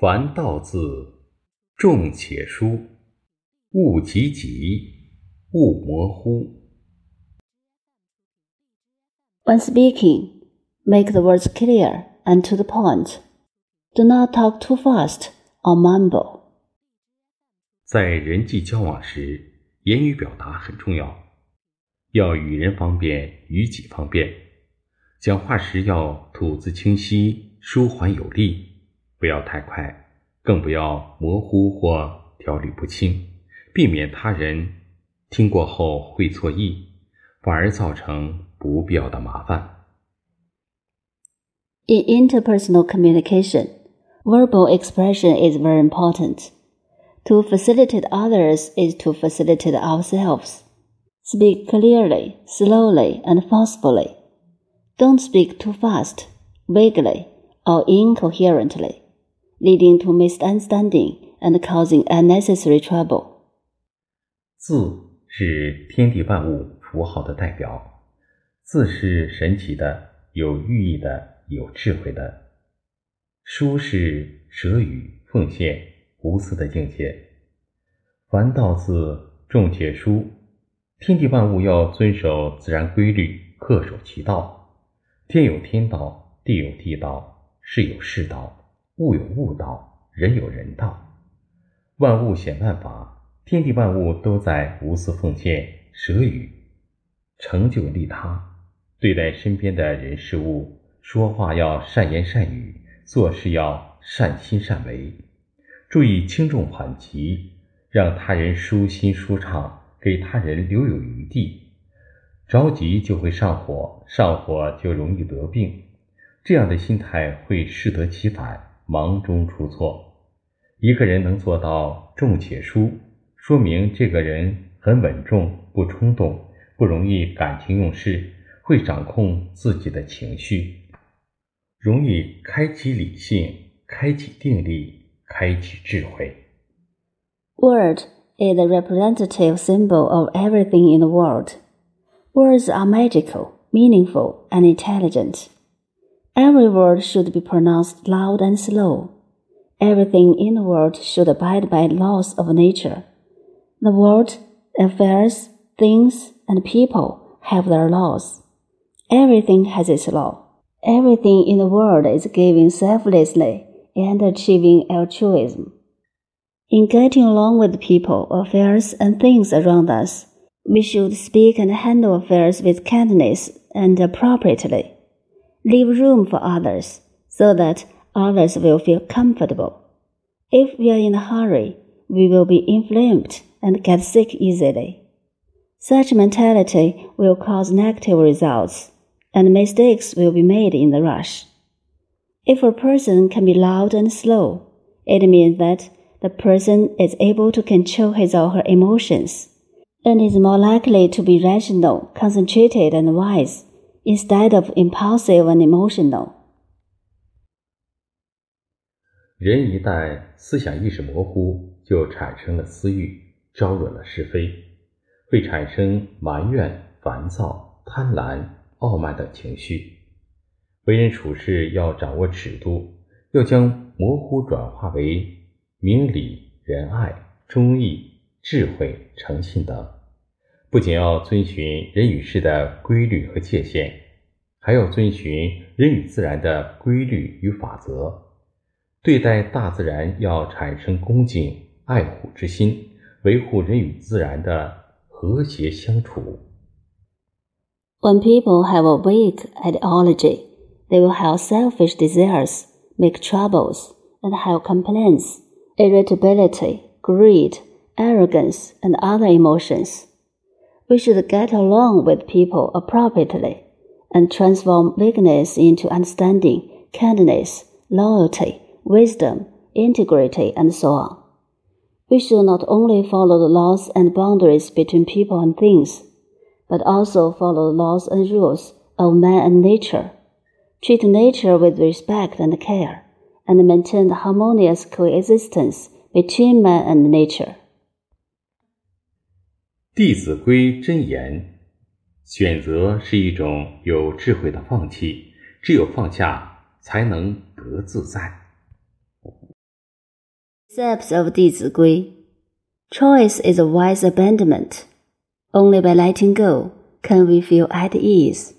凡道字，重且疏，勿急急，勿模糊。When speaking, make the words clear and to the point. Do not talk too fast or mumble. 在人际交往时，言语表达很重要，要与人方便，与己方便。讲话时要吐字清晰，舒缓有力，不要太快，更不要模糊或条理不清，避免他人听过后会错意，反而造成不必要的麻烦。 In interpersonal communication, verbal expression is very important. To facilitate others is to facilitate ourselves. Speak clearly, slowly, and forcefully. Don't speak too fast, vaguely, or incoherently, Leading to misunderstanding and causing unnecessary trouble. 字是天地万物符号的代表，字是神奇的、有寓意的、有智慧的。书是舍与、奉献、无私的境界。凡道字，重且书。天地万物要遵守自然规律，恪守其道。天有天道，地有地道，事有事道，物有物道，人有人道。万物显万法，天地万物都在无私奉献、舍予，成就利他。对待身边的人事物，说话要善言善语，做事要善心善为，注意轻重缓急，让他人舒心舒畅，给他人留有余地。着急就会上火，上火就容易得病，这样的心态会适得其反，忙中出错。一个人能做到重且疏，说明这个人很稳重，不冲动，不容易感情用事，会掌控自己的情绪，容易开启理性，开启定力，开启智慧。 Word is the representative symbol of everything in the world. Words are magical, meaningful, and intelligent. Every word should be pronounced loud and slow. Everything in the world should abide by laws of nature. The world, affairs, things, and people have their laws. Everything has its law. Everything in the world is giving selflessly and achieving altruism. In getting along with people, affairs, and things around us, we should speak and handle affairs with kindness and appropriately. Leave room for others so that others will feel comfortable. If we are in a hurry, we will be inflamed and get sick easily. Such mentality will cause negative results, and mistakes will be made in the rush. If a person can be loud and slow, it means that the person is able to control his or her emotions and is more likely to be rational, concentrated, and wise instead of impulsive and emotional. 人一旦思想意识模糊，就产生了私欲，招惹了是非，会产生埋怨、烦躁、贪婪、傲慢等情绪。为人处事要掌握尺度，要将模糊转化为明理、仁爱、忠义、智慧、诚信等。不仅要遵循人与事的规律和界限，还要遵循人与自然的规律与法则。对待大自然要产生恭敬、爱护之心，维护人与自然的和谐相处。When people have a weak ideology, they will have selfish desires, make troubles, and have complaints, irritability, greed, arrogance, and other emotions. We should get along with people appropriately and transform weakness into understanding, kindness, loyalty, wisdom, integrity, and so on. We should not only follow the laws and boundaries between people and things, but also follow the laws and rules of man and nature. Treat nature with respect and care, and maintain harmonious coexistence between man and nature.《弟子规》真言：选择是一种有智慧的放弃，只有放下，才能得自在。Steps of 弟子规 Choice is a wise abandonment. Only by letting go can we feel at ease.